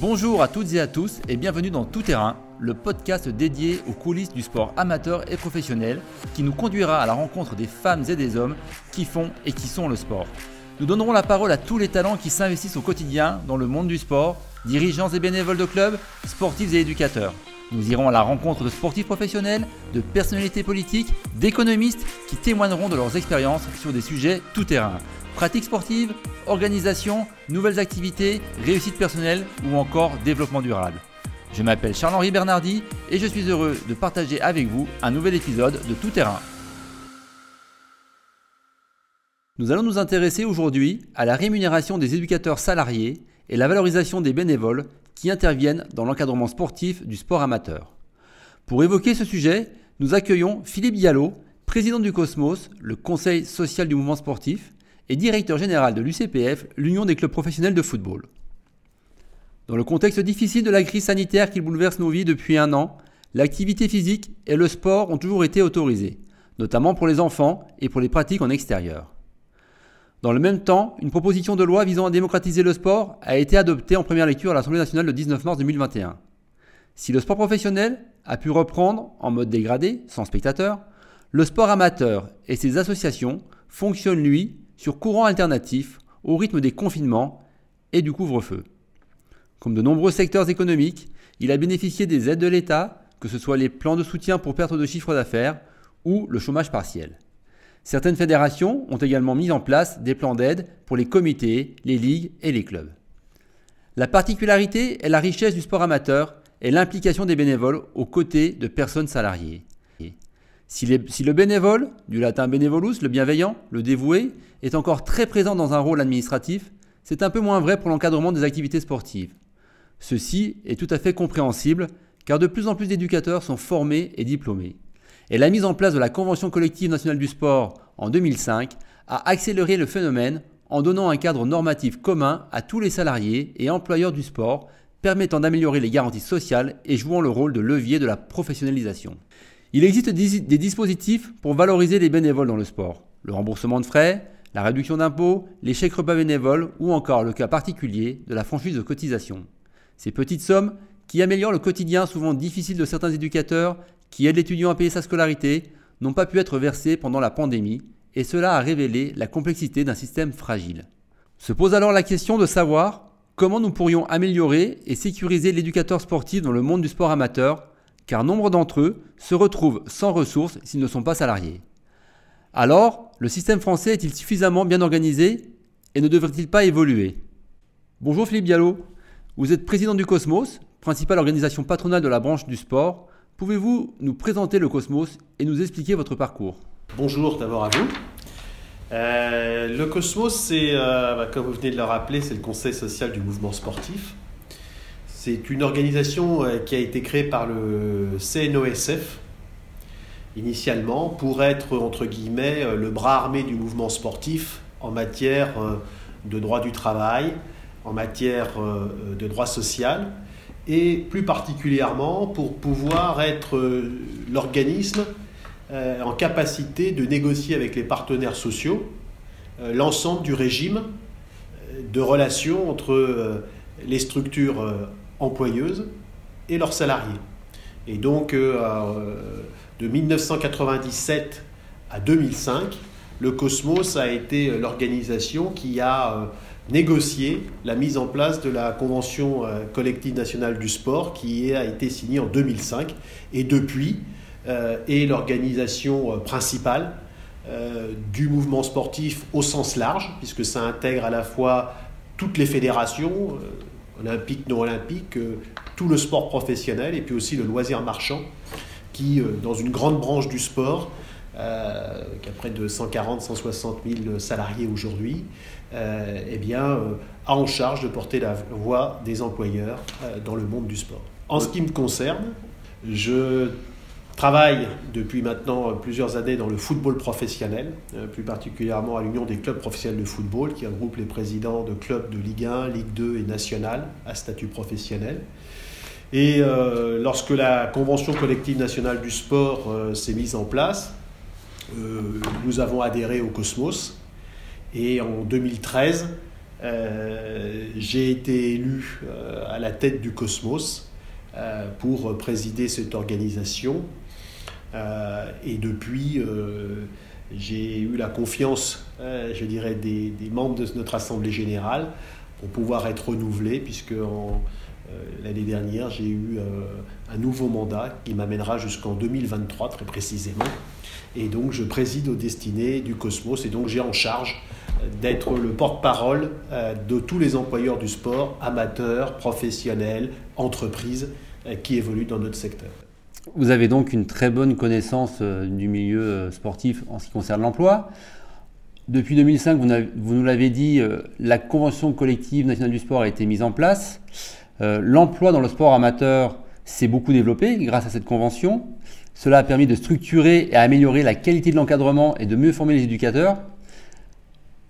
Bonjour à toutes et à tous et bienvenue dans Tout Terrain, le podcast dédié aux coulisses du sport amateur et professionnel qui nous conduira à la rencontre des femmes et des hommes qui font et qui sont le sport. Nous donnerons la parole à tous les talents qui s'investissent au quotidien dans le monde du sport, dirigeants et bénévoles de clubs, sportifs et éducateurs. Nous irons à la rencontre de sportifs professionnels, de personnalités politiques, d'économistes qui témoigneront de leurs expériences sur des sujets tout terrain. Pratiques sportives, organisation, nouvelles activités, réussite personnelle ou encore développement durable. Je m'appelle Charles-Henri Bernardi et je suis heureux de partager avec vous un nouvel épisode de Tout Terrain. Nous allons nous intéresser aujourd'hui à la rémunération des éducateurs salariés et la valorisation des bénévoles qui interviennent dans l'encadrement sportif du sport amateur. Pour évoquer ce sujet, nous accueillons Philippe Diallo, président du Cosmos, le conseil social du mouvement sportif, et directeur général de l'UCPF, l'Union des clubs professionnels de football. Dans le contexte difficile de la crise sanitaire qui bouleverse nos vies depuis un an, l'activité physique et le sport ont toujours été autorisés, notamment pour les enfants et pour les pratiques en extérieur. Dans le même temps, une proposition de loi visant à démocratiser le sport a été adoptée en première lecture à l'Assemblée nationale le 19 mars 2021. Si le sport professionnel a pu reprendre en mode dégradé, sans spectateurs, le sport amateur et ses associations fonctionnent, lui, sur courant alternatif au rythme des confinements et du couvre-feu. Comme de nombreux secteurs économiques, il a bénéficié des aides de l'État, que ce soit les plans de soutien pour perte de chiffre d'affaires ou le chômage partiel. Certaines fédérations ont également mis en place des plans d'aide pour les comités, les ligues et les clubs. La particularité est la richesse du sport amateur et l'implication des bénévoles aux côtés de personnes salariées. Si, le bénévole, du latin benevolus, le bienveillant, le dévoué, est encore très présent dans un rôle administratif, c'est un peu moins vrai pour l'encadrement des activités sportives. Ceci est tout à fait compréhensible car de plus en plus d'éducateurs sont formés et diplômés et la mise en place de la Convention collective nationale du sport en 2005 a accéléré le phénomène en donnant un cadre normatif commun à tous les salariés et employeurs du sport, permettant d'améliorer les garanties sociales et jouant le rôle de levier de la professionnalisation. Il existe des dispositifs pour valoriser les bénévoles dans le sport. Le remboursement de frais, la réduction d'impôts, les chèques repas bénévoles ou encore le cas particulier de la franchise de cotisation. Ces petites sommes qui améliorent le quotidien souvent difficile de certains éducateurs qui aident l'étudiant à payer sa scolarité n'ont pas pu être versés pendant la pandémie, et cela a révélé la complexité d'un système fragile. Se pose alors la question de savoir comment nous pourrions améliorer et sécuriser l'éducateur sportif dans le monde du sport amateur, car nombre d'entre eux se retrouvent sans ressources s'ils ne sont pas salariés. Alors, le système français est-il suffisamment bien organisé et ne devrait-il pas évoluer? Bonjour Philippe Diallo, vous êtes président du Cosmos, principale organisation patronale de la branche du sport. Pouvez-vous nous présenter le Cosmos et nous expliquer votre parcours? Bonjour d'abord à vous. Euh, le Cosmos, c'est, euh, bah, comme vous venez de le rappeler, c'est le conseil social du mouvement sportif. C'est une organisation euh, qui a été créée par le CNOSF initialement pour être, entre guillemets, le bras armé du mouvement sportif en matière de droit du travail, en matière de droit social et plus particulièrement pour pouvoir être euh, l'organisme euh, en capacité de négocier avec les partenaires sociaux euh, l'ensemble du régime de relations entre les structures employeuses et leurs salariés. Et donc, de 1997 à 2005, le Cosmos a été l'organisation qui a négocier la mise en place de la Convention euh, collective nationale du sport qui a été signée en 2005 et depuis euh, est l'organisation euh, principale du mouvement sportif au sens large, puisque ça intègre à la fois toutes les fédérations, olympiques, non olympiques, tout le sport professionnel et puis aussi le loisir marchand, qui, dans une grande branche du sport, qui a près de 140-160 000 salariés aujourd'hui, eh bien, euh, a en charge de porter la voix des employeurs euh, dans le monde du sport. En ce qui me concerne, je travaille depuis maintenant plusieurs années dans le football professionnel, plus particulièrement à l'Union des clubs professionnels de football, qui regroupe les présidents de clubs de Ligue 1, Ligue 2 et nationale à statut professionnel. Et lorsque la Convention collective nationale du sport s'est mise en place, nous avons adhéré au Cosmos, et en 2013, j'ai été élu à la tête du Cosmos pour présider cette organisation. et depuis, j'ai eu la confiance, je dirais, des, des, membres de notre Assemblée générale pour pouvoir être renouvelé, puisque euh, l'année dernière, j'ai eu euh, un nouveau mandat qui m'amènera jusqu'en 2023 très précisément. Et donc je préside aux destinées du Cosmos et donc j'ai en charge euh, d'être le porte-parole de tous les employeurs du sport, amateurs, professionnels, entreprises qui évoluent dans notre secteur. Vous avez donc une très bonne connaissance du milieu sportif en ce qui concerne l'emploi. Depuis 2005, vous nous l'avez dit, la convention collective nationale du sport a été mise en place. Euh, l'emploi dans le sport amateur s'est beaucoup développé grâce à cette convention. Cela a permis de structurer et améliorer la qualité de l'encadrement et de mieux former les éducateurs.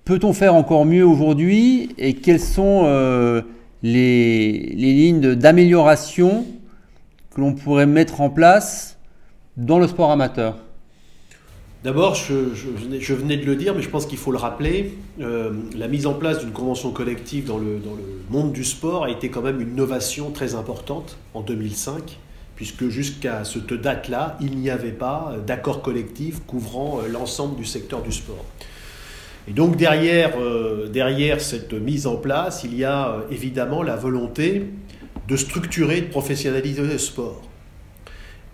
Peut-on faire encore mieux aujourd'hui et quelles sont euh, les, lignes d'amélioration que l'on pourrait mettre en place dans le sport amateur? D'abord, je, venais de le dire, mais je pense qu'il faut le rappeler, euh, la mise en place d'une convention collective dans le, monde du sport a été quand même une innovation très importante en 2005, puisque jusqu'à cette date-là, il n'y avait pas d'accord collectif couvrant euh, l'ensemble du secteur du sport. Et donc derrière, euh, derrière cette mise en place, il y a évidemment la volonté de structurer, de professionnaliser le sport.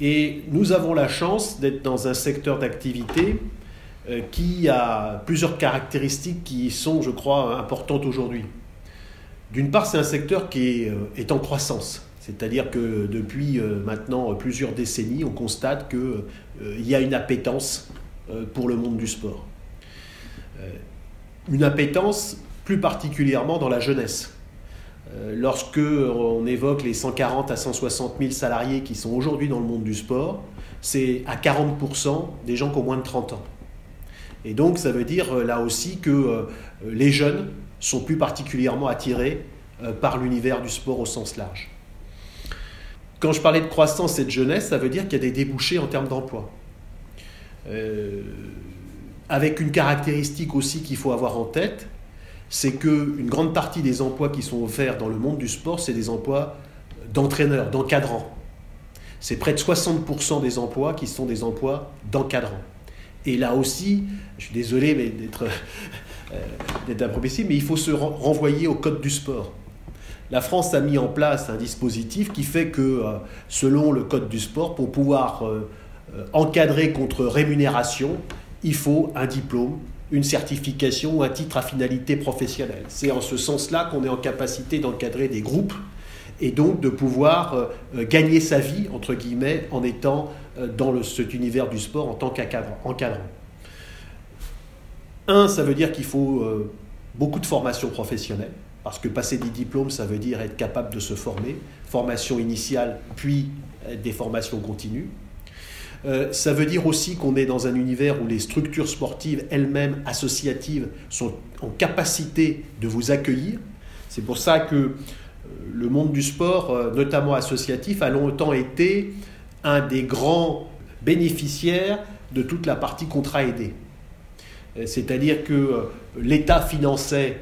Et nous avons la chance d'être dans un secteur d'activité euh, qui a plusieurs caractéristiques qui sont, je crois, importantes aujourd'hui. D'une part, c'est un secteur qui euh, est, en croissance. C'est-à-dire que depuis euh, maintenant plusieurs décennies, on constate qu'il y a une appétence pour le monde du sport. Une appétence plus particulièrement dans la jeunesse. Euh, lorsque on évoque les 140 à 160 000 salariés qui sont aujourd'hui dans le monde du sport, c'est à 40% des gens qui ont moins de 30 ans. Et donc ça veut dire euh, là aussi que euh, les jeunes sont plus particulièrement attirés par l'univers du sport au sens large. Quand je parlais de croissance et de jeunesse, ça veut dire qu'il y a des débouchés en termes d'emploi. Avec une caractéristique aussi qu'il faut avoir en tête, c'est qu'une grande partie des emplois qui sont offerts dans le monde du sport, c'est des emplois d'entraîneurs, d'encadrants. C'est près de 60% des emplois qui sont des emplois d'encadrants. Et là aussi, je suis désolé d'être euh, improbable, mais il faut se renvoyer au code du sport. La France a mis en place un dispositif qui fait que, euh, selon le code du sport, pour pouvoir euh, encadrer contre rémunération, il faut un diplôme une certification ou un titre à finalité professionnelle. C'est en ce sens-là qu'on est en capacité d'encadrer des groupes et donc de pouvoir euh, euh, gagner sa vie, entre guillemets, en étant euh, dans cet univers du sport en tant qu'encadrant. Un, ça veut dire qu'il faut beaucoup de formation professionnelle, parce que passer des diplômes, ça veut dire être capable de se former, formation initiale, puis des formations continues. Euh, ça veut dire aussi qu'on est dans un univers où les structures sportives elles-mêmes associatives sont en capacité de vous accueillir. C'est pour ça que euh, le monde du sport, euh, notamment associatif, a longtemps été un des grands bénéficiaires de toute la partie contrat aidé. C'est-à-dire que l'État finançait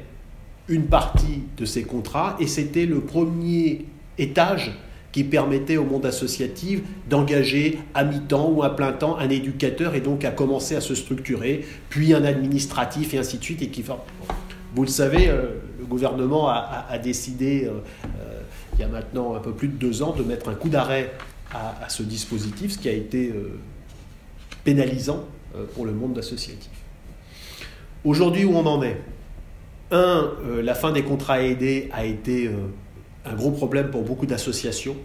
une partie de ces contrats et c'était le premier étage qui permettait au monde associatif d'engager à mi-temps ou à plein temps un éducateur et donc à commencer à se structurer, puis un administratif et ainsi de suite. Et qui, vous le savez, euh, le gouvernement a, décidé, euh, euh, il y a maintenant un peu plus de deux ans, de mettre un coup d'arrêt à, ce dispositif, ce qui a été pénalisant pour le monde associatif. Aujourd'hui, où on en est? Un, la fin des contrats aidés a été un gros problème pour beaucoup d'associations.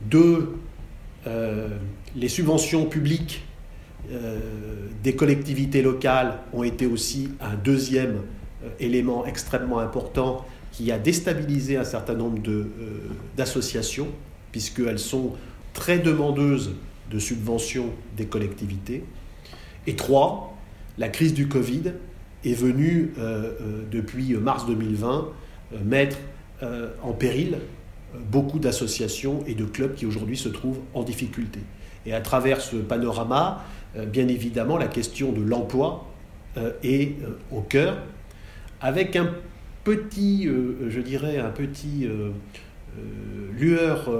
Deux, euh, les subventions publiques euh, des collectivités locales ont été aussi un deuxième euh, élément extrêmement important qui a déstabilisé un certain nombre d'associations, puisqu'elles sont très demandeuses de subventions des collectivités. Et trois, la crise du Covid est venue depuis mars 2020 mettre en péril euh, beaucoup d'associations et de clubs qui aujourd'hui se trouvent en difficulté. Et à travers ce panorama, euh, bien évidemment, la question de l'emploi est au cœur, avec un petit, je dirais, un petit lueur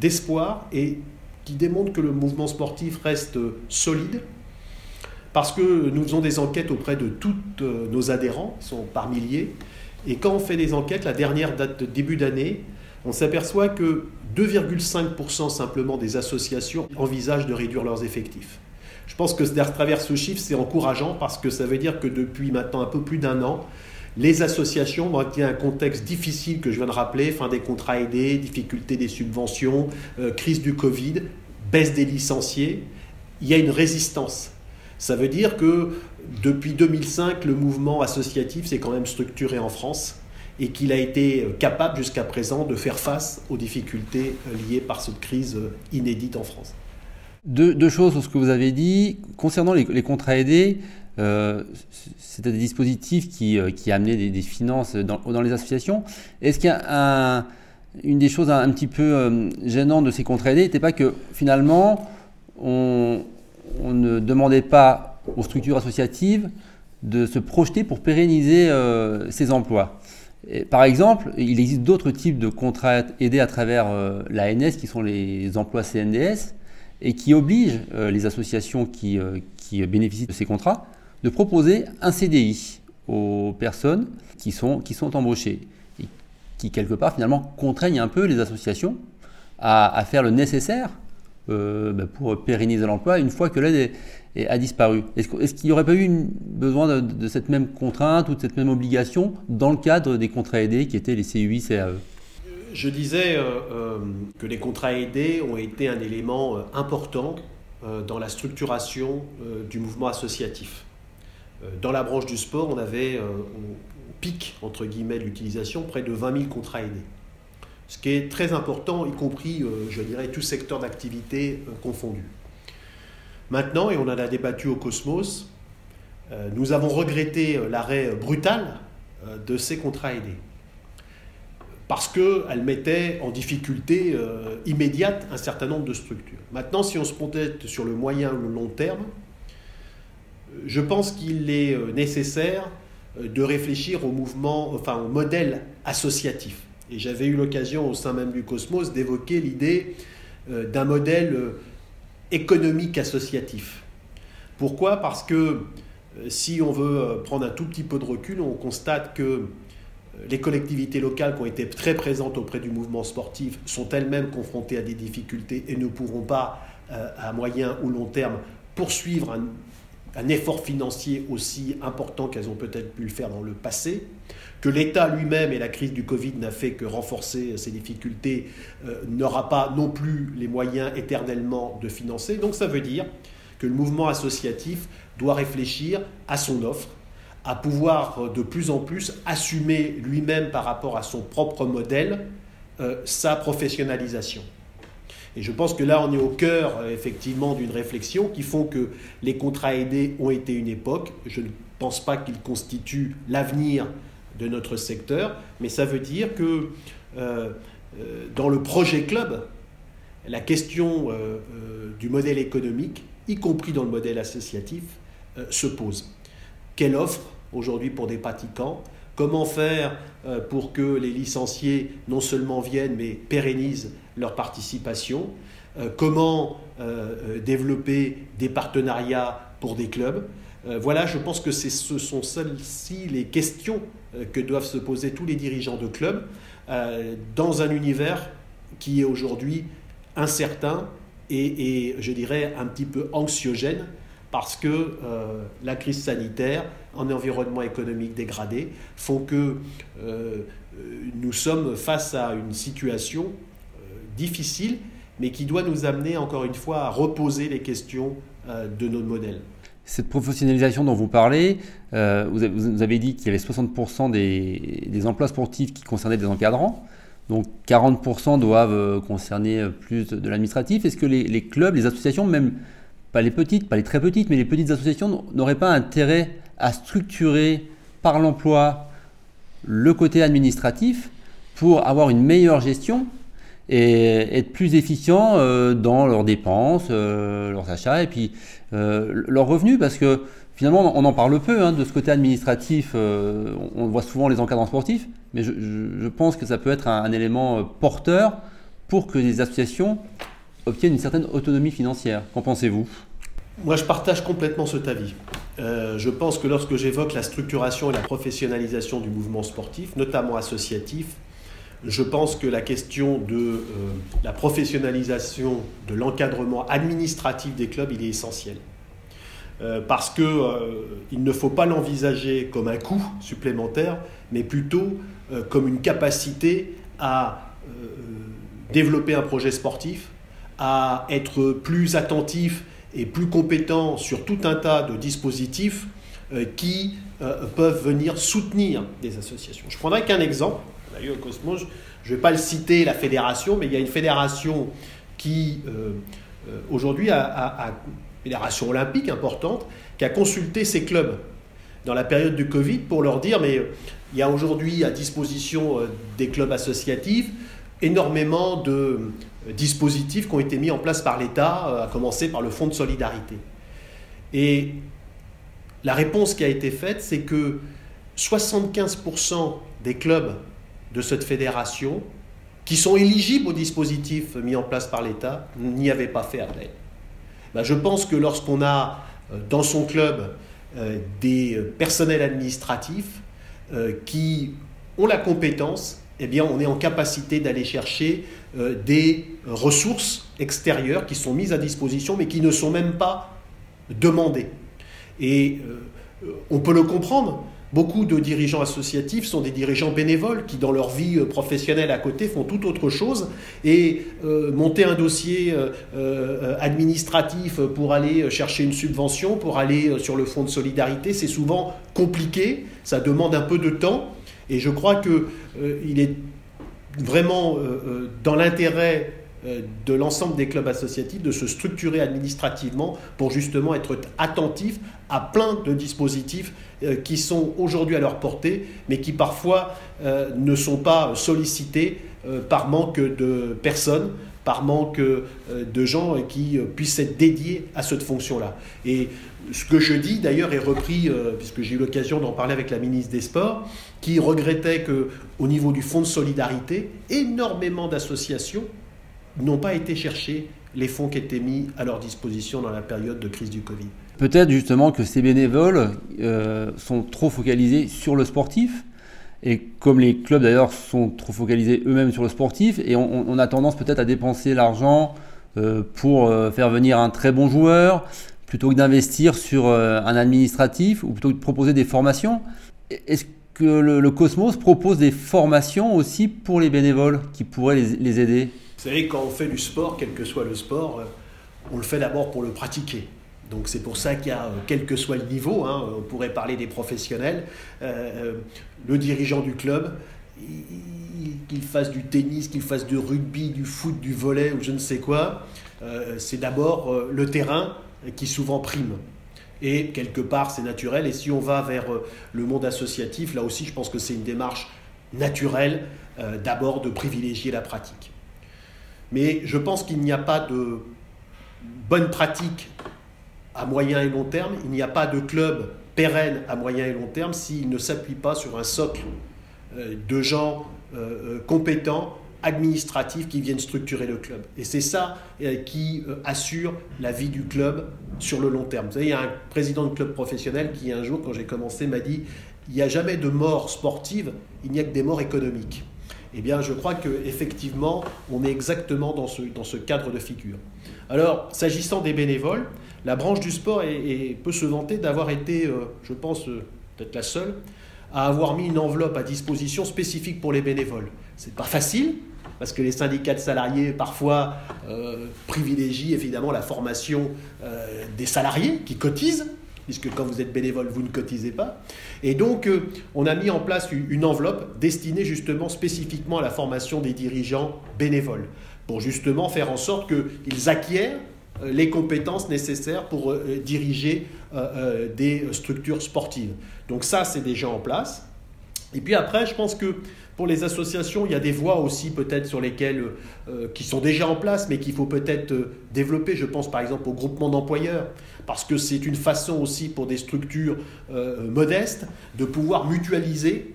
d'espoir et qui démontre que le mouvement sportif reste solide, parce que nous faisons des enquêtes auprès de tous euh, nos adhérents, qui sont par milliers, et quand on fait des enquêtes, la dernière date de début d'année, on s'aperçoit que 2,5% simplement des associations envisagent de réduire leurs effectifs. Je pense que à travers ce chiffre, c'est encourageant parce que ça veut dire que depuis maintenant un peu plus d'un an, les associations, dans un contexte difficile que je viens de rappeler, fin des contrats aidés, difficulté des subventions, euh, crise du Covid, baisse des licenciés, il y a une résistance. Ça veut dire que depuis 2005, le mouvement associatif s'est quand même structuré en France et qu'il a été capable jusqu'à présent de faire face aux difficultés liées par cette crise inédite en France. Deux, choses sur ce que vous avez dit. Concernant les contrats aidés, euh, c'était des dispositifs qui, euh, qui amenaient des, finances dans, les associations. Est-ce qu'il y a une des choses un, petit peu euh, gênantes de ces contrats aidés n'était pas que finalement, on, ne demandait pas aux structures associatives de se projeter pour pérenniser ces emplois. par exemple, il existe d'autres types de contrats aidés à travers l'ANS, qui sont les emplois CNDS, et qui obligent les associations qui, qui bénéficient de ces contrats de proposer un CDI aux personnes qui sont, qui sont embauchées et qui, quelque part, finalement, contraignent un peu les associations à, faire le nécessaire euh, bah, pour pérenniser l'emploi une fois que l'aide a disparu. Est-ce, qu'il n'y aurait pas eu besoin de, cette même contrainte ou de cette même obligation dans le cadre des contrats aidés qui étaient les CUI, CAE Je disais euh, euh, que les contrats aidés ont été un élément important dans la structuration du mouvement associatif. Euh, dans la branche du sport, on avait euh, au pic, entre guillemets, l'utilisation, près de 20 000 contrats aidés. Ce qui est très important, y compris, euh, je dirais, tout secteur d'activité confondu. Maintenant, et on en a débattu au Cosmos, nous avons regretté l'arrêt brutal de ces contrats aidés. Parce qu'elles mettaient en difficulté immédiate un certain nombre de structures. Maintenant, si on se projette sur le moyen ou le long terme, je pense qu'il est euh, nécessaire euh, de réfléchir au mouvement, enfin au modèle associatif. Et j'avais eu l'occasion au sein même du Cosmos d'évoquer l'idée euh, d'un modèle économique associatif. Pourquoi? Parce que si on veut prendre un tout petit peu de recul, on constate que les collectivités locales qui ont été très présentes auprès du mouvement sportif sont elles-mêmes confrontées à des difficultés et ne pourront pas, à moyen ou long terme, poursuivre un un effort financier aussi important qu'elles ont peut-être pu le faire dans le passé, que l'État lui-même et la crise du Covid n'a fait que renforcer ces difficultés, euh, n'aura pas non plus les moyens éternellement de financer. Donc ça veut dire que le mouvement associatif doit réfléchir à son offre, à pouvoir de plus en plus assumer lui-même par rapport à son propre modèle euh, sa professionnalisation. Et je pense que là, on est au cœur, euh, effectivement, d'une réflexion qui font que les contrats aidés ont été une époque. Je ne pense pas qu'ils constituent l'avenir de notre secteur, mais ça veut dire que euh, euh, dans le projet club, la question du modèle économique, y compris dans le modèle associatif, se pose. Quelle offre aujourd'hui pour des pratiquants? Comment faire pour que les licenciés non seulement viennent, mais pérennisent leur participation, euh, comment euh, euh, développer des partenariats pour des clubs. voilà, je pense que ce sont celles-ci les questions que doivent se poser tous les dirigeants de clubs dans un univers qui est aujourd'hui incertain et, et, je dirais un petit peu anxiogène parce que la crise sanitaire, un environnement économique dégradé, font que nous sommes face à une situation difficile, mais qui doit nous amener encore une fois à reposer les questions euh, de notre modèle. Cette professionnalisation dont vous parlez, euh, vous avez dit qu'il y avait 60% des, emplois sportifs qui concernaient des encadrants, donc 40% doivent euh, concerner plus de, l'administratif. Est-ce que les, clubs, les associations, même pas les petites, pas les très petites, mais les petites associations n'auraient pas intérêt à structurer par l'emploi le côté administratif pour avoir une meilleure gestion et être plus efficients euh, dans leurs dépenses, euh, leurs achats et puis euh, leurs revenus parce que finalement, on en parle peu hein, de ce côté administratif. on voit souvent les encadrants sportifs, mais je, pense que ça peut être un, élément porteur pour que les associations obtiennent une certaine autonomie financière. Qu'en pensez-vous? Moi, je partage complètement cet avis. je pense que lorsque j'évoque la structuration et la professionnalisation du mouvement sportif, notamment associatif, je pense que la question de euh, la professionnalisation de l'encadrement administratif des clubs, il est essentiel. Euh, parce qu'il euh, ne faut pas l'envisager comme un coût supplémentaire, mais plutôt comme une capacité à développer un projet sportif, à être plus attentif et plus compétent sur tout un tas de dispositifs qui peuvent venir soutenir des associations. Je prendrai qu'un exemple au Cosmos, je ne vais pas le citer, la fédération, mais il y a une fédération qui, euh, euh, aujourd'hui, a, une fédération olympique importante, qui a consulté ses clubs dans la période du Covid pour leur dire, mais il y a aujourd'hui à disposition euh, des clubs associatifs énormément de dispositifs qui ont été mis en place par l'État, à commencer par le Fonds de solidarité. Et la réponse qui a été faite, c'est que 75% des clubs de cette fédération qui sont éligibles au dispositif mis en place par l'État n'y avaient pas fait appel. Ben, je pense que lorsqu'on a euh, dans son club euh, des personnels administratifs euh, qui ont la compétence, eh bien, on est en capacité d'aller chercher des ressources extérieures qui sont mises à disposition, mais qui ne sont même pas demandées. Et on peut le comprendre. Beaucoup de dirigeants associatifs sont des dirigeants bénévoles qui, dans leur vie euh, professionnelle à côté, font tout autre chose. Et euh, monter un dossier euh, administratif pour aller chercher une subvention, pour aller sur le fonds de solidarité, c'est souvent compliqué. Ça demande un peu de temps. Et je crois qu'il est vraiment dans l'intérêt de l'ensemble des clubs associatifs de se structurer administrativement pour justement être attentifs à plein de dispositifs euh, qui sont aujourd'hui à leur portée, mais qui parfois euh, ne sont pas sollicités euh, par manque de personnes, par manque de gens qui puissent être dédiés à cette fonction-là. Et ce que je dis d'ailleurs est repris, puisque j'ai eu l'occasion d'en parler avec la ministre des Sports, qui regrettait que au niveau du fonds de solidarité, énormément d'associations n'ont pas été chercher les fonds qui étaient mis à leur disposition dans la période de crise du Covid. Peut-être justement que ces bénévoles euh, sont trop focalisés sur le sportif, et comme les clubs d'ailleurs sont trop focalisés eux-mêmes sur le sportif, et on, a tendance peut-être à dépenser l'argent euh, pour euh, faire venir un très bon joueur, plutôt que d'investir sur un administratif, ou plutôt que de proposer des formations. Est-ce que le, Cosmos propose des formations aussi pour les bénévoles qui pourraient les aider? Vous savez, quand on fait du sport, quel que soit le sport, euh, on le fait d'abord pour le pratiquer. Donc c'est pour ça qu'il y a, euh, quel que soit le niveau, hein, on pourrait parler des professionnels, euh, le dirigeant du club, qu'il fasse du tennis, qu'il fasse du rugby, du foot, du volet ou je ne sais quoi, c'est d'abord le terrain qui souvent prime. Et quelque part, c'est naturel. Et si on va vers le monde associatif, là aussi, je pense que c'est une démarche naturelle d'abord de privilégier la pratique. Mais je pense qu'il n'y a pas de bonne pratique à moyen et long terme, il n'y a pas de club pérenne à moyen et long terme s'il ne s'appuie pas sur un socle euh, de gens euh, euh, compétents, administratifs qui viennent structurer le club. Et c'est ça qui assure la vie du club sur le long terme. Vous savez, il y a un président de club professionnel qui un jour, quand j'ai commencé, m'a dit, il n'y a jamais de mort sportive, il n'y a que des morts économiques eh bien, je crois qu'effectivement, on est exactement dans ce, cadre de figure. Alors, s'agissant des bénévoles, la branche du sport peut se vanter d'avoir été, euh, je pense, euh, peut-être la seule, à avoir mis une enveloppe à disposition spécifique pour les bénévoles. C'est pas facile, parce que les syndicats de salariés parfois euh, privilégient évidemment la formation des salariés qui cotisent puisque quand vous êtes bénévole, vous ne cotisez pas. Et donc, euh, on a mis en place une enveloppe destinée justement spécifiquement à la formation des dirigeants bénévoles, pour justement faire en sorte qu'ils acquièrent euh, les compétences nécessaires pour euh, diriger des structures sportives. Donc ça, c'est déjà en place. Et puis après, je pense que pour les associations, il y a des voies aussi peut-être sur lesquelles, euh, qui sont déjà en place, mais qu'il faut peut-être euh, développer. Je pense par exemple au groupement d'employeurs, parce que c'est une façon aussi pour des structures euh, modestes de pouvoir mutualiser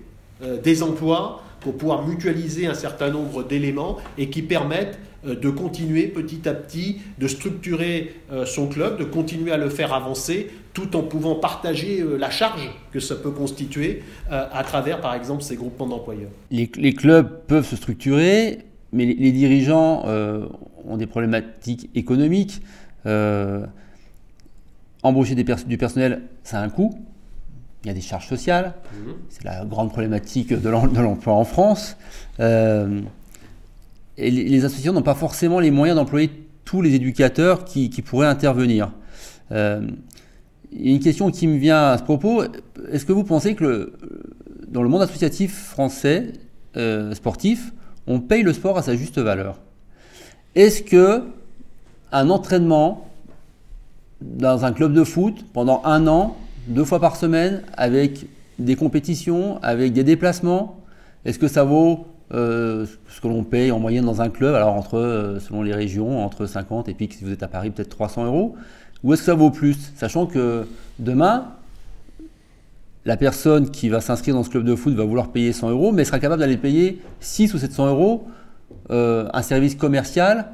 des emplois, pour pouvoir mutualiser un certain nombre d'éléments et qui permettent de continuer petit à petit, de structurer son club, de continuer à le faire avancer tout en pouvant partager euh, la charge que ça peut constituer euh, à travers, par exemple, ces groupements d'employeurs. Les, clubs peuvent se structurer, mais les, dirigeants euh, ont des problématiques économiques. embaucher du personnel, ça a un coût. Il y a des charges sociales. Mhm. C'est la grande problématique de l'emploi en France. Et les, associations n'ont pas forcément les moyens d'employer tous les éducateurs qui, pourraient intervenir. A une question qui me vient à ce propos. Est-ce que vous pensez que dans le monde associatif français, euh, sportif, on paye le sport à sa juste valeur? Est-ce que un entraînement dans un club de foot pendant un an, deux fois par semaine, avec des compétitions, avec des déplacements, est-ce que ça vaut euh, ce que l'on paye en moyenne dans un club Alors entre, euh, selon les régions, entre 50 et puis si vous êtes à Paris, peut-être 300 euros. Ou est-ce que ça vaut plus? Sachant que demain, la personne qui va s'inscrire dans ce club de foot va vouloir payer 100 euros, mais sera capable d'aller payer 6 ou 700 euros euh, un service commercial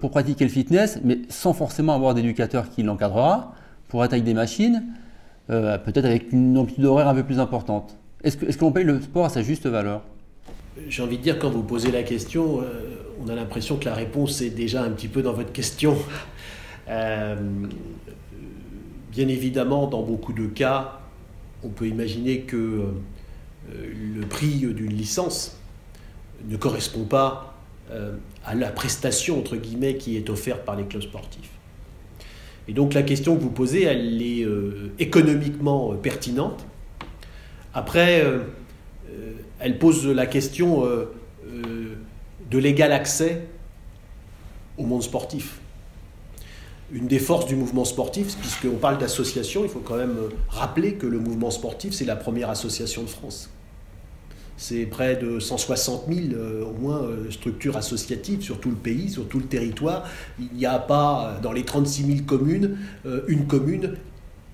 pour pratiquer le fitness, mais sans forcément avoir d'éducateur qui l'encadrera, pour être avec des machines, peut-être avec une amplitude horaire un peu plus importante. Est-ce que, est que l'on paye le sport à sa juste valeur? J'ai envie de dire, quand vous posez la question, on a l'impression que la réponse est déjà un petit peu dans votre question. Euh, bien évidemment, dans beaucoup de cas, on peut imaginer que euh, le prix d'une licence ne correspond pas euh, à la prestation, entre guillemets, qui est offerte par les clubs sportifs. Et donc la question que vous posez, elle est économiquement pertinente. Après, elle pose la question de l'égal accès au monde sportif une des forces du mouvement sportif, puisqu'on parle d'association, il faut quand même rappeler que le mouvement sportif, c'est la première association de France. C'est près de 160 000 euh, au moins euh, structures associatives sur tout le pays, sur tout le territoire. Il n'y a pas, dans les 36 000 communes, euh, une commune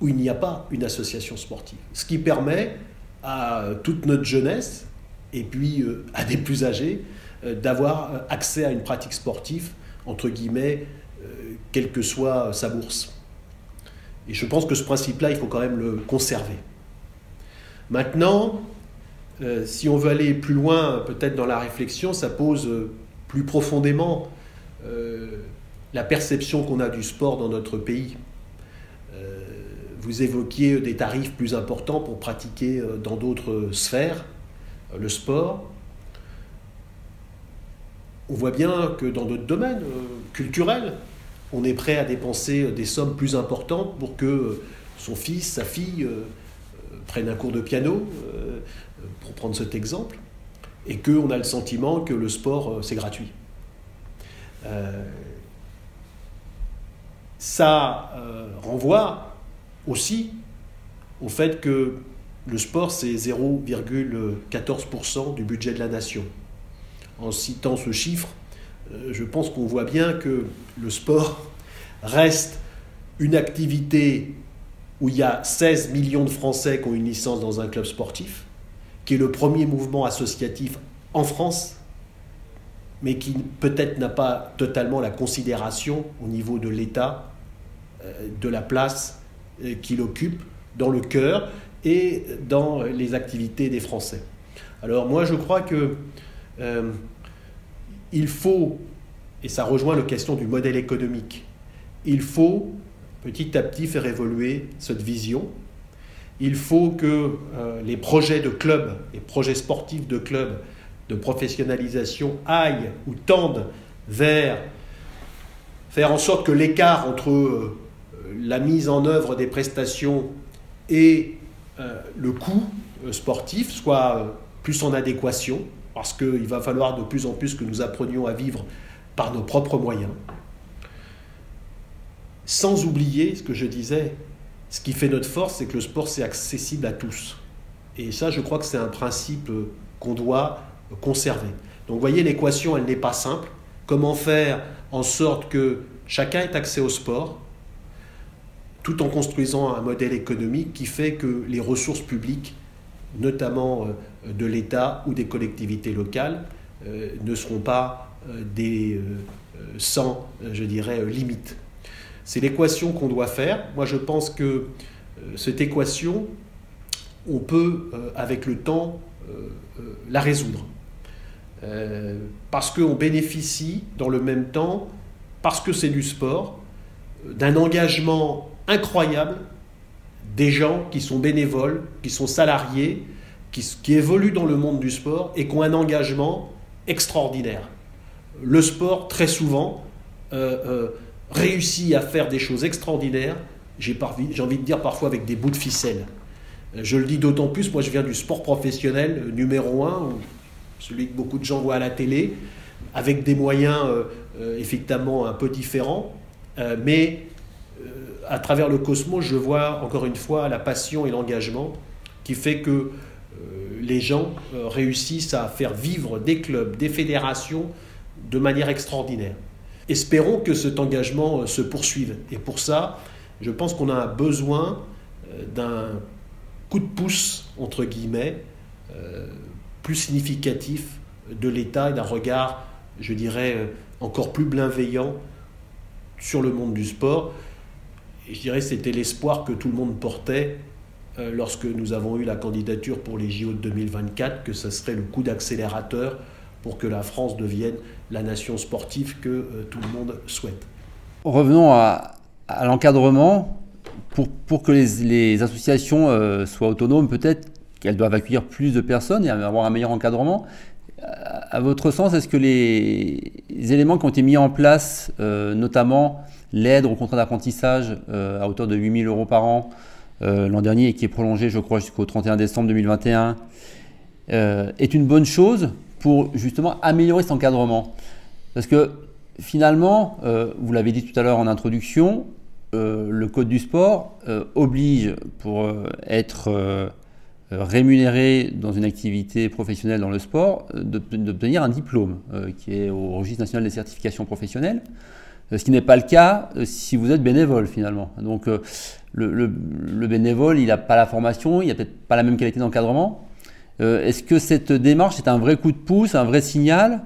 où il n'y a pas une association sportive. Ce qui permet à toute notre jeunesse, et puis à des plus âgés, d'avoir accès à une pratique sportive, entre guillemets, quelle que soit sa bourse. Et je pense que ce principe-là, il faut quand même le conserver. Maintenant, euh, si on veut aller plus loin, peut-être dans la réflexion, ça pose euh, plus profondément euh, la perception qu'on a du sport dans notre pays. vous évoquiez des tarifs plus importants pour pratiquer dans d'autres sphères le sport. On voit bien que dans d'autres domaines culturels, on est prêt à dépenser des sommes plus importantes pour que son fils, sa fille euh, euh, prennent un cours de piano, euh, pour prendre cet exemple, et qu'on a le sentiment que le sport, c'est gratuit. ça renvoie aussi au fait que le sport, c'est 0,14% du budget de la nation. En citant ce chiffre, euh, je pense qu'on voit bien que le sport reste une activité où il y a 16 millions de Français qui ont une licence dans un club sportif, qui est le premier mouvement associatif en France, mais qui peut-être n'a pas totalement la considération au niveau de l'État euh, de la place euh, qu'il occupe dans le cœur et dans les activités des Français. Alors moi je crois que il faut, et ça rejoint la question du modèle économique, il faut petit à petit faire évoluer cette vision. Il faut que euh, les projets de clubs, les projets sportifs de clubs de professionnalisation aillent ou tendent vers faire en sorte que l'écart entre euh, la mise en œuvre des prestations et euh, le coût sportif soit plus en adéquation parce qu'il va falloir de plus en plus que nous apprenions à vivre par nos propres moyens, sans oublier ce que je disais, ce qui fait notre force, c'est que le sport, c'est accessible à tous. Et ça, je crois que c'est un principe qu'on doit conserver. Donc vous voyez, l'équation, elle n'est pas simple. Comment faire en sorte que chacun ait accès au sport, tout en construisant un modèle économique qui fait que les ressources publiques, notamment euh, de l'État ou des collectivités locales, euh, ne seront pas euh, des sans, je dirais, limite. C'est l'équation qu'on doit faire. Moi, je pense que cette équation, on peut, avec le temps, la résoudre. parce qu'on bénéficie dans le même temps, parce que c'est du sport, d'un engagement incroyable des gens qui sont bénévoles, qui sont salariés, qui, évoluent dans le monde du sport et qui ont un engagement extraordinaire. Le sport, très souvent, euh, euh, réussit à faire des choses extraordinaires, j'ai envie de dire parfois avec des bouts de ficelle. Euh, je le dis d'autant plus, moi je viens du sport professionnel numéro un, celui que beaucoup de gens voient à la télé, avec des moyens effectivement un peu différents, mais à travers le cosmos, je vois encore une fois la passion et l'engagement qui fait que euh, les gens euh, réussissent à faire vivre des clubs, des fédérations de manière extraordinaire. Espérons que cet engagement euh, se poursuive. Et pour ça, je pense qu'on a besoin d'un coup de pouce, entre guillemets, plus significatif de l'État et d'un regard, je dirais, encore plus bienveillant sur le monde du sport. Je dirais c'était l'espoir que tout le monde portait euh, lorsque nous avons eu la candidature pour les JO de 2024, que ce serait le coup d'accélérateur pour que la France devienne la nation sportive que euh, tout le monde souhaite. Revenons à, l'encadrement. Pour, pour, que les, associations euh, soient autonomes, peut-être qu'elles doivent accueillir plus de personnes et avoir un meilleur encadrement. À votre sens, est-ce que les, éléments qui ont été mis en place, notamment l'aide au contrat d'apprentissage euh, à hauteur de 8000 euros par an euh, l'an dernier et qui est prolongé, je crois, jusqu'au 31 décembre 2021, euh, est une bonne chose pour justement améliorer cet encadrement. Parce que finalement, vous l'avez dit tout à l'heure en introduction, le Code du sport oblige pour être rémunéré dans une activité professionnelle dans le sport d'obtenir un diplôme qui est au registre national des certifications professionnelles. Euh, ce qui n'est pas le cas euh, si vous êtes bénévole finalement. Donc euh, le, bénévole, il n'a pas la formation, il n'a peut-être pas la même qualité d'encadrement. Est-ce que cette démarche est un vrai coup de pouce, un vrai signal,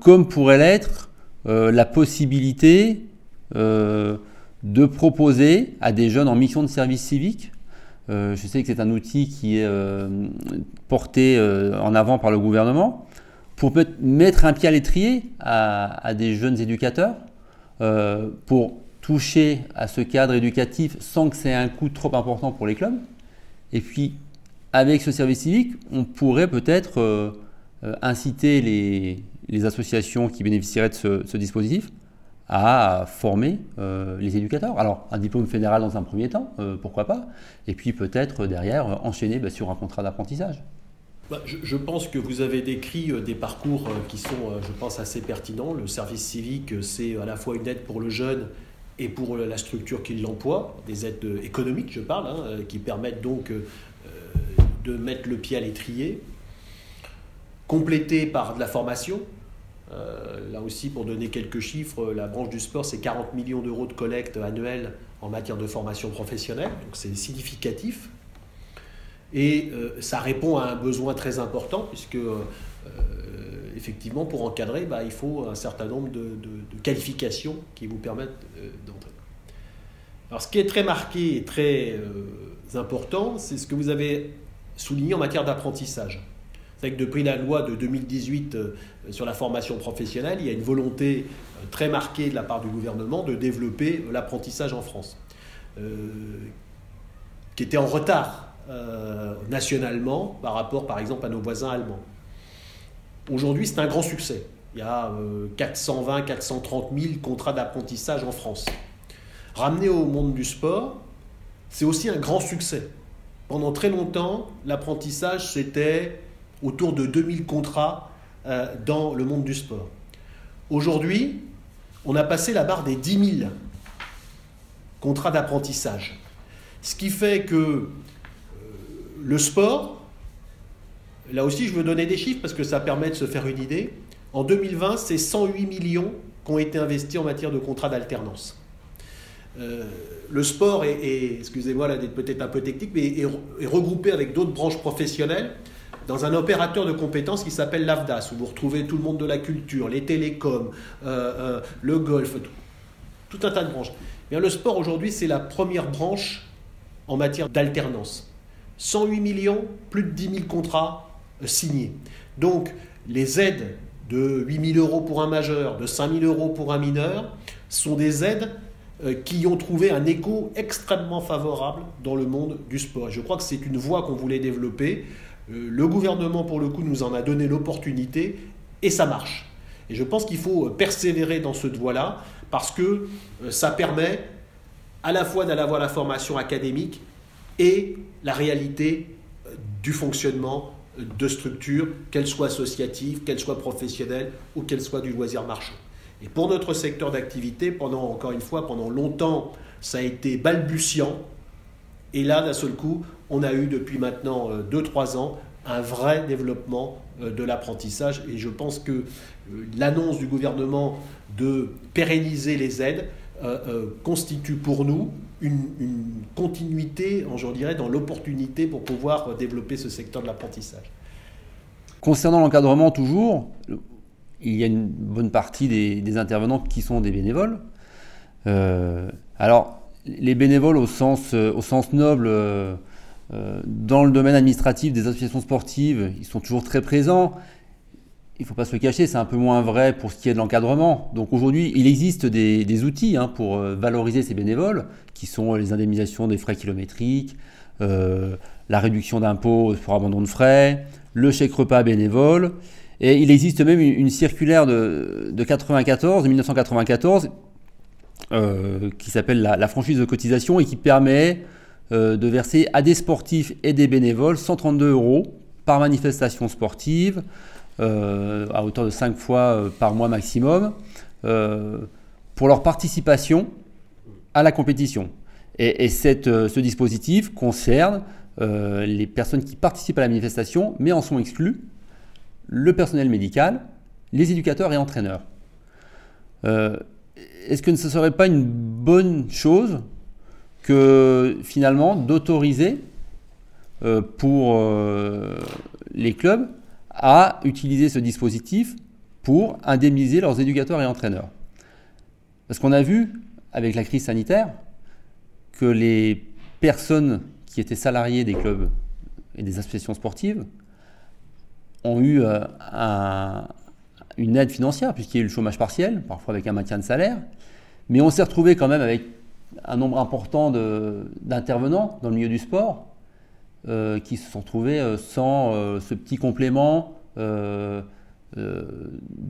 comme pourrait l'être la possibilité de proposer à des jeunes en mission de service civique je sais que c'est un outil qui est porté en avant par le gouvernement pour mettre un pied à l'étrier à, des jeunes éducateurs euh, pour toucher à ce cadre éducatif sans que c'est un coût trop important pour les clubs. Et puis, avec ce service civique, on pourrait peut-être euh, euh, inciter les, associations qui bénéficieraient de ce, dispositif à former les éducateurs. Alors, un diplôme fédéral dans un premier temps, pourquoi pas, et puis peut-être derrière enchaîner bah, sur un contrat d'apprentissage. Bah, je, pense que vous avez décrit euh, des parcours euh, qui sont, euh, je pense, assez pertinents. Le service civique, c'est à la fois une aide pour le jeune et pour la structure qui l'emploie, des aides économiques, je parle, hein, qui permettent donc de mettre le pied à l'étrier, complété par de la formation. Là aussi, pour donner quelques chiffres, la branche du sport, c'est 40 millions d'euros de collecte annuelle en matière de formation professionnelle, donc c'est significatif. Et euh, ça répond à un besoin très important, puisque euh, effectivement, pour encadrer, bah, il faut un certain nombre de, qualifications qui vous permettent euh, d'entrer. Alors, ce qui est très marqué et très important, c'est ce que vous avez souligné en matière d'apprentissage. C'est que depuis la loi de 2018 sur la formation professionnelle, il y a une volonté très marquée de la part du gouvernement de développer l'apprentissage en France, qui était en retard euh, nationalement par rapport par exemple à nos voisins allemands. Aujourd'hui, c'est un grand succès. Il y a 420, 430 000 contrats d'apprentissage en France. Ramené au monde du sport, c'est aussi un grand succès. Pendant très longtemps, l'apprentissage, c'était autour de 2000 contrats euh, dans le monde du sport. Aujourd'hui, on a passé la barre des 10 000 contrats d'apprentissage. Ce qui fait que le sport Là aussi, je veux donner des chiffres parce que ça permet de se faire une idée. En 2020, c'est 108 millions qui ont été investis en matière de contrats d'alternance. Euh, le sport est, excusez-moi là d'être peut-être un peu technique, mais est, regroupé avec d'autres branches professionnelles dans un opérateur de compétences qui s'appelle l'AFDAS, où vous retrouvez tout le monde de la culture, les télécoms, euh, euh, le golf, tout, un tas de branches. Bien, le sport aujourd'hui, c'est la première branche en matière d'alternance. 108 millions, plus de 10 000 contrats signés. Donc, les aides de 8 000 euros pour un majeur, de 5 000 euros pour un mineur, sont des aides euh, qui ont trouvé un écho extrêmement favorable dans le monde du sport. Je crois que c'est une voie qu'on voulait développer. Euh, le gouvernement, pour le coup, nous en a donné l'opportunité et ça marche. Et je pense qu'il faut persévérer dans cette voie-là parce que euh, ça permet à la fois d'aller avoir la formation académique et la réalité du fonctionnement de structures, qu'elles soient associatives, qu'elles soient professionnelles ou qu'elles soient du loisir marchand. Et pour notre secteur d'activité, pendant, encore une fois, pendant longtemps, ça a été balbutiant. Et là, d'un seul coup, on a eu depuis maintenant 2-3 euh, ans un vrai développement euh, de l'apprentissage. Et je pense que euh, l'annonce du gouvernement de pérenniser les aides constitue pour nous une, continuité, je dirais, dans l'opportunité pour pouvoir développer ce secteur de l'apprentissage. Concernant l'encadrement toujours, il y a une bonne partie des, intervenants qui sont des bénévoles. Alors, les bénévoles au sens, euh, noble, euh, dans le domaine administratif des associations sportives, ils sont toujours très présents. Il ne faut pas se le cacher, c'est un peu moins vrai pour ce qui est de l'encadrement. Donc aujourd'hui, il existe des, outils hein, pour valoriser ces bénévoles, qui sont les indemnisations des frais kilométriques, la réduction d'impôts pour abandon de frais, le chèque repas bénévole. Et il existe même une, circulaire de, de 94, 1994, euh, qui s'appelle la, franchise de cotisation et qui permet euh, de verser à des sportifs et des bénévoles 132 euros par manifestation sportive, euh, à hauteur de 5 fois par mois maximum, pour leur participation à la compétition. Et, cette, ce dispositif concerne les personnes qui participent à la manifestation, mais en sont exclues le personnel médical, les éducateurs et entraîneurs. Est-ce que ce ne serait pas une bonne chose que finalement d'autoriser euh, pour euh, les clubs à utiliser ce dispositif pour indemniser leurs éducateurs et entraîneurs? Parce qu'on a vu avec la crise sanitaire que les personnes qui étaient salariées des clubs et des associations sportives ont eu euh, une aide financière, puisqu'il y a eu le chômage partiel, parfois avec un maintien de salaire. Mais on s'est retrouvé quand même avec un nombre important d'intervenants dans le milieu du sport euh, qui se sont retrouvés euh, sans ce petit complément de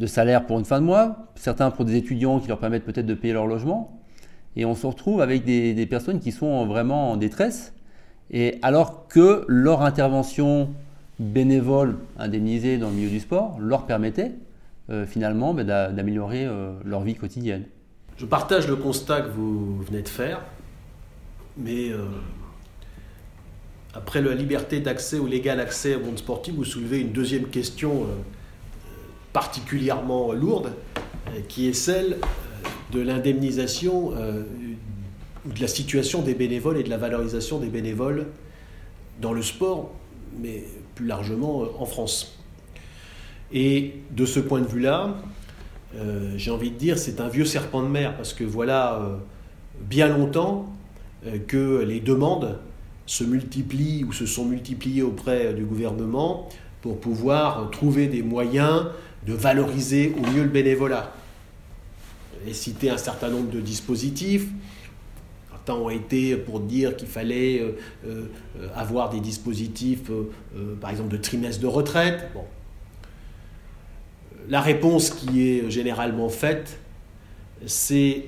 salaire pour une fin de mois, certains pour des étudiants qui leur permettent peut-être de payer leur logement. Et on se retrouve avec des, des, personnes qui sont vraiment en détresse. Et alors que leur intervention bénévoles indemnisés dans le milieu du sport leur permettait euh, finalement bah, d'améliorer euh, leur vie quotidienne. Je partage le constat que vous venez de faire, mais euh, après la liberté d'accès ou légal accès au monde sportif, vous soulevez une deuxième question particulièrement lourde, qui est celle de l'indemnisation ou de la situation des bénévoles et de la valorisation des bénévoles dans le sport, mais plus largement en France. Et de ce point de vue-là, euh, j'ai envie de dire, c'est un vieux serpent de mer, parce que voilà euh, bien longtemps que les demandes se multiplient ou se sont multipliées auprès du gouvernement pour pouvoir trouver des moyens de valoriser au mieux le bénévolat. Et citer un certain nombre de dispositifs, ont été pour dire qu'il fallait euh, euh, avoir des dispositifs, euh, par exemple, de trimestre de retraite. La réponse qui est généralement faite, c'est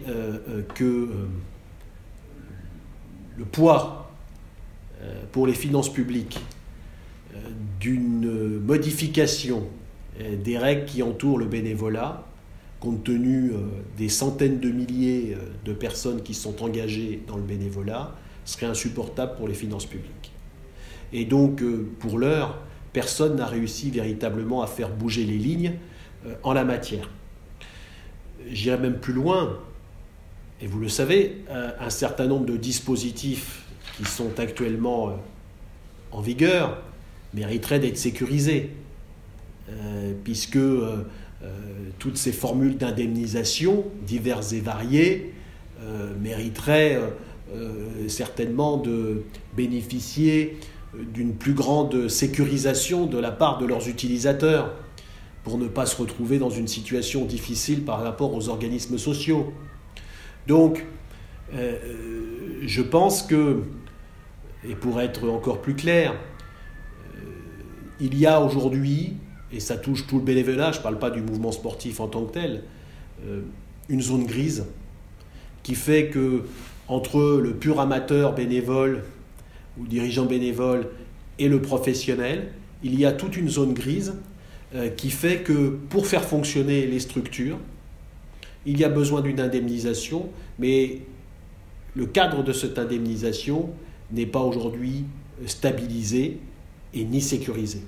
que le poids pour les finances publiques d'une modification des règles qui entourent le bénévolat compte tenu euh, des centaines de milliers euh, de personnes qui sont engagées dans le bénévolat, serait insupportable pour les finances publiques. Et donc, euh, pour l'heure, personne n'a réussi véritablement à faire bouger les lignes en la matière. J'irai même plus loin, et vous le savez, un certain nombre de dispositifs qui sont actuellement en vigueur mériteraient d'être sécurisés, puisque toutes ces formules d'indemnisation diverses et variées mériteraient euh, certainement de bénéficier d'une plus grande sécurisation de la part de leurs utilisateurs pour ne pas se retrouver dans une situation difficile par rapport aux organismes sociaux. Donc, euh, je pense que, et pour être encore plus clair, euh, il y a aujourd'hui, et ça touche tout le bénévolat, je ne parle pas du mouvement sportif en tant que tel, une zone grise qui fait que entre le pur amateur bénévole ou dirigeant bénévole et le professionnel, il y a toute une zone grise euh, qui fait que pour faire fonctionner les structures, il y a besoin d'une indemnisation, mais le cadre de cette indemnisation n'est pas aujourd'hui stabilisé et ni sécurisé.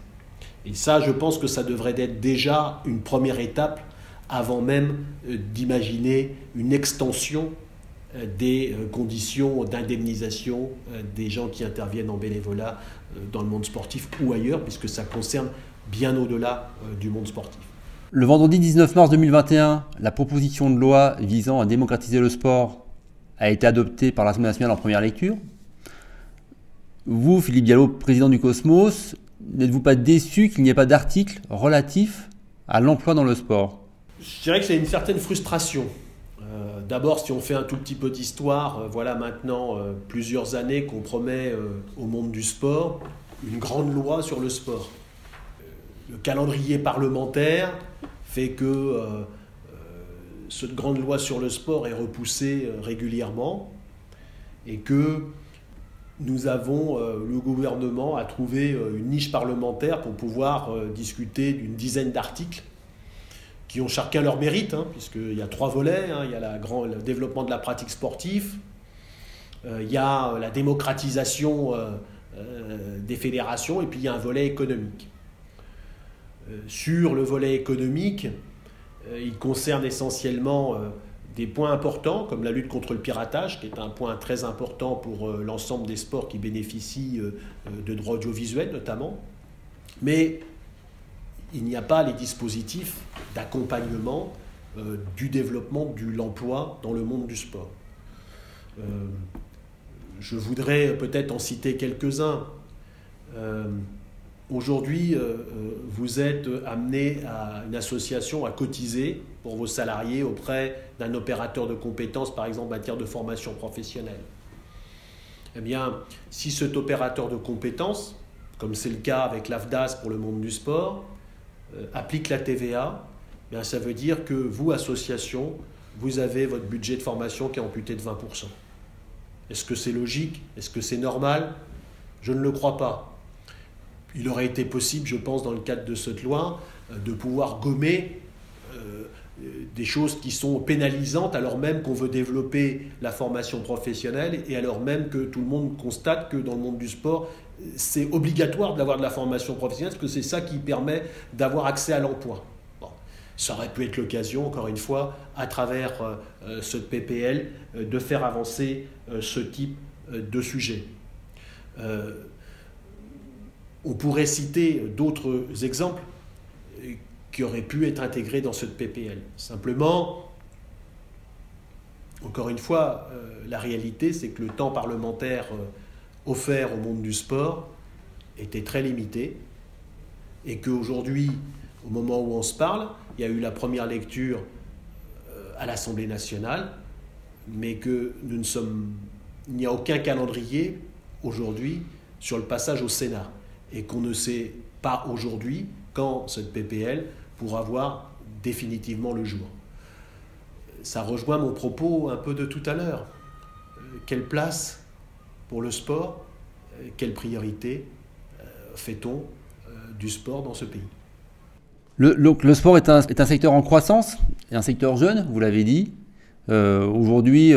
Et ça, je pense que ça devrait être déjà une première étape avant même euh, d'imaginer une extension euh, des euh, conditions d'indemnisation euh, des gens qui interviennent en bénévolat dans le monde sportif ou ailleurs, puisque ça concerne bien au-delà du monde sportif. Le vendredi 19 mars 2021, la proposition de loi visant à démocratiser le sport a été adoptée par l'Assemblée nationale en première lecture. Vous, Philippe Diallo, président du Cosmos, n'êtes-vous pas déçu qu'il n'y ait pas d'article relatif à l'emploi dans le sport? Je dirais que c'est une certaine frustration. Euh, d'abord, si on fait un tout petit peu d'histoire, euh, voilà maintenant euh, plusieurs années qu'on promet au monde du sport une grande loi sur le sport. Le calendrier parlementaire fait que cette grande loi sur le sport est repoussée régulièrement et que nous avons, le gouvernement a trouvé une niche parlementaire pour pouvoir discuter d'une dizaine d'articles qui ont chacun leur mérite, hein, puisqu'il y a trois volets. Hein. il y a le développement de la pratique sportive, euh, il y a la démocratisation euh, euh, des fédérations, et puis il y a un volet économique. Sur le volet économique, il concerne essentiellement des points importants, comme la lutte contre le piratage, qui est un point très important pour l'ensemble des sports qui bénéficient de droits audiovisuels notamment. Mais il n'y a pas les dispositifs d'accompagnement euh, du développement de l'emploi dans le monde du sport. Euh, je voudrais peut-être en citer quelques-uns. Euh, aujourd'hui, vous êtes amené à une association à cotiser pour vos salariés auprès d'un opérateur de compétences, par exemple en matière de formation professionnelle. Eh bien, si cet opérateur de compétences, comme c'est le cas avec l'AFDAS pour le monde du sport, euh, applique la TVA, bien, ça veut dire que vous, association, vous avez votre budget de formation qui est amputé de 20%. Est-ce que c'est logique? Est-ce que c'est normal? Je ne le crois pas. Il aurait été possible, je pense, dans le cadre de cette loi, euh, de pouvoir gommer euh, des choses qui sont pénalisantes alors même qu'on veut développer la formation professionnelle et alors même que tout le monde constate que dans le monde du sport, c'est obligatoire d'avoir de la formation professionnelle parce que c'est ça qui permet d'avoir accès à l'emploi. Ça aurait pu être l'occasion, encore une fois, à travers euh, euh, ce PPL, euh, de faire avancer ce type de sujet. On pourrait citer d'autres exemples qui auraient pu être intégrés dans ce PPL. Simplement, encore une fois, la réalité, c'est que le temps parlementaire offert au monde du sport était très limité et qu'aujourd'hui, au moment où on se parle, il y a eu la première lecture euh, à l'Assemblée nationale, mais que nous ne sommes, il n'y a aucun calendrier aujourd'hui sur le passage au Sénat et qu'on ne sait pas aujourd'hui quand cette PPL pourra voir définitivement le jour. Ça rejoint mon propos un peu de tout à l'heure. Euh, quelle place pour le sport, euh, quelle priorité euh, fait-on du sport dans ce pays? Le, sport est un, est un, secteur en croissance, et un secteur jeune, vous l'avez dit. Aujourd'hui,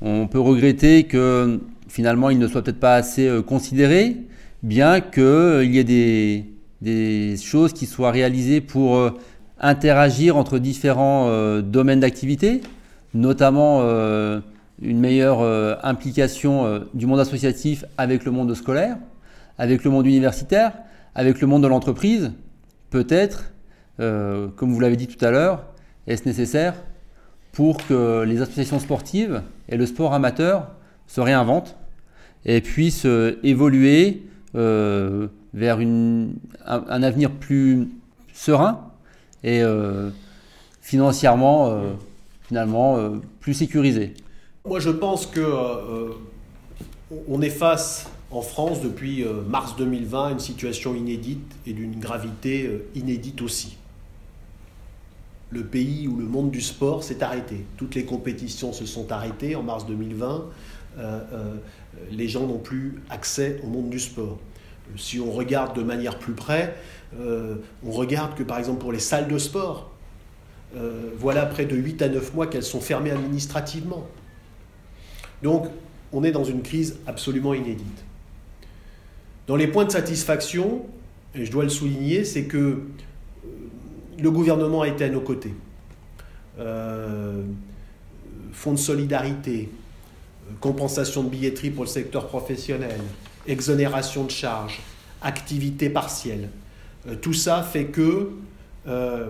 on peut regretter que finalement il ne soit peut-être pas assez considéré, bien qu'il y ait des, choses qui soient réalisées pour euh, interagir entre différents euh, domaines d'activité, notamment euh, une meilleure implication du monde associatif avec le monde scolaire, avec le monde universitaire, avec le monde de l'entreprise. Peut-être, comme vous l'avez dit tout à l'heure, est-ce nécessaire pour que les associations sportives et le sport amateur se réinventent et puissent évoluer vers un, avenir plus serein et euh, financièrement, euh, finalement, euh, plus sécurisé Moi, je pense que on est face en France depuis mars 2020 à une situation inédite et d'une gravité inédite aussi. Le pays où le monde du sport s'est arrêté. Toutes les compétitions se sont arrêtées en mars 2020. Les gens n'ont plus accès au monde du sport si on regarde de manière plus près, euh, on regarde que par exemple pour les salles de sport, euh, voilà près de 8 à 9 mois qu'elles sont fermées administrativement. Donc on est dans une crise absolument inédite. Dans les points de satisfaction, et je dois le souligner, c'est que euh, le gouvernement a été à nos côtés. fonds de solidarité, compensation de billetterie pour le secteur professionnel, exonération de charges, activité partielle. Euh, tout ça fait que euh,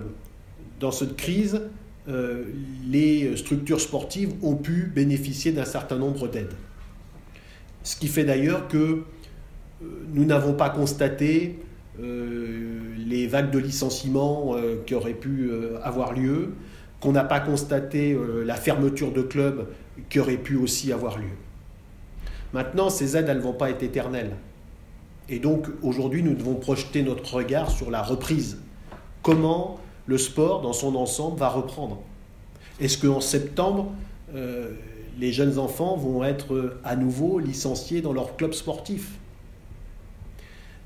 dans cette crise, euh, les structures sportives ont pu bénéficier d'un certain nombre d'aides. Ce qui fait d'ailleurs que nous n'avons pas constaté les vagues de licenciements qui auraient pu avoir lieu, qu'on n'a pas constaté la fermeture de clubs qui aurait pu aussi avoir lieu. Maintenant, ces aides, elles ne vont pas être éternelles. Et donc, aujourd'hui, nous devons projeter notre regard sur la reprise. Comment le sport, dans son ensemble, va reprendre? Est-ce qu'en septembre, euh, les jeunes enfants vont être à nouveau licenciés dans leur club sportif?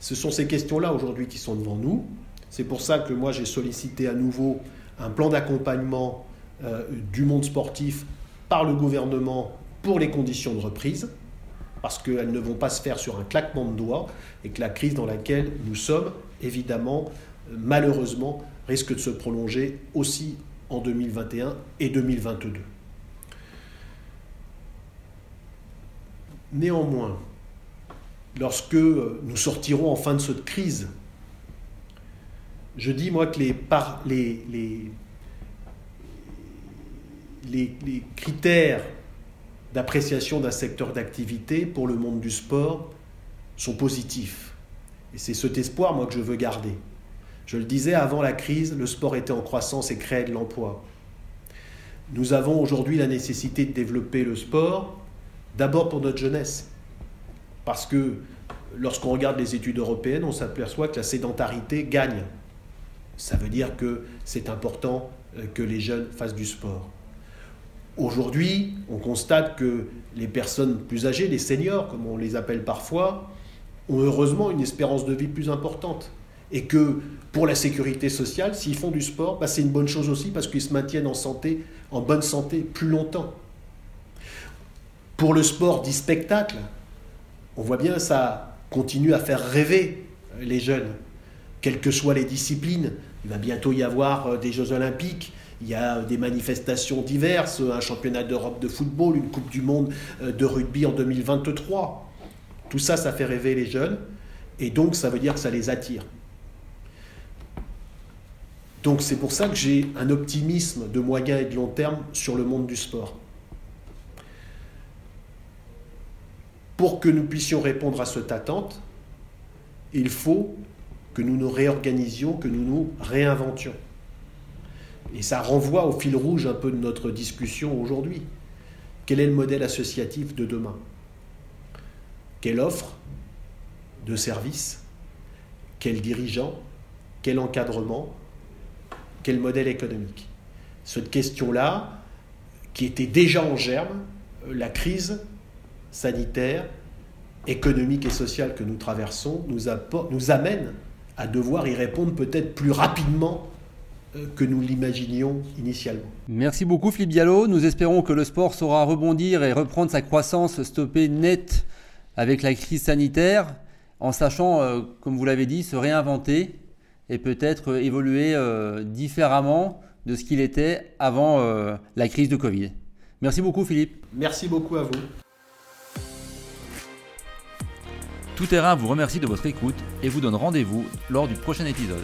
Ce sont ces questions-là aujourd'hui qui sont devant nous. C'est pour ça que moi j'ai sollicité à nouveau un plan d'accompagnement euh, du monde sportif par le gouvernement pour les conditions de reprise parce qu'elles ne vont pas se faire sur un claquement de doigts et que la crise dans laquelle nous sommes, évidemment, malheureusement, risque de se prolonger aussi en 2021 et 2022. Néanmoins, lorsque nous sortirons enfin de cette crise, je dis moi que les, les, les, les critères d'appréciation d'un secteur d'activité pour le monde du sport sont positifs. Et c'est cet espoir, moi, que je veux garder. Je le disais, avant la crise, le sport était en croissance et créait de l'emploi. Nous avons aujourd'hui la nécessité de développer le sport, d'abord pour notre jeunesse. Parce que lorsqu'on regarde les études européennes, on s'aperçoit que la sédentarité gagne. Ça veut dire que c'est important euh, que les jeunes fassent du sport. Aujourd'hui, on constate que les personnes plus âgées, les seniors, comme on les appelle parfois, ont heureusement une espérance de vie plus importante. Et que pour la sécurité sociale, s'ils font du sport, bah, c'est une bonne chose aussi parce qu'ils se maintiennent en santé, en bonne santé plus longtemps. Pour le sport dit spectacle, on voit bien ça continue à faire rêver les jeunes, quelles que soient les disciplines. Il va bientôt y avoir euh, des Jeux olympiques, il y a des manifestations diverses, un championnat d'Europe de football, une Coupe du Monde euh, de rugby en 2023. Tout ça, ça fait rêver les jeunes et donc ça veut dire que ça les attire. Donc c'est pour ça que j'ai un optimisme de moyen et de long terme sur le monde du sport. Pour que nous puissions répondre à cette attente, il faut que nous nous réorganisions, que nous nous réinventions. Et ça renvoie au fil rouge un peu de notre discussion aujourd'hui. Quel est le modèle associatif de demain? Quelle offre de service? Quel dirigeant? Quel encadrement? Quel modèle économique? Cette question-là, qui était déjà en germe, la crise sanitaire, économique et sociale que nous traversons nous, nous amène à devoir y répondre peut-être plus rapidement que nous l'imaginions initialement. Merci beaucoup Philippe Diallo. Nous espérons que le sport saura rebondir et reprendre sa croissance stoppée nette avec la crise sanitaire. en sachant, comme vous l'avez dit, se réinventer et peut-être évoluer différemment de ce qu'il était avant la crise de Covid. Merci beaucoup Philippe. Merci beaucoup à vous. Tout Terrain vous remercie de votre écoute et vous donne rendez-vous lors du prochain épisode.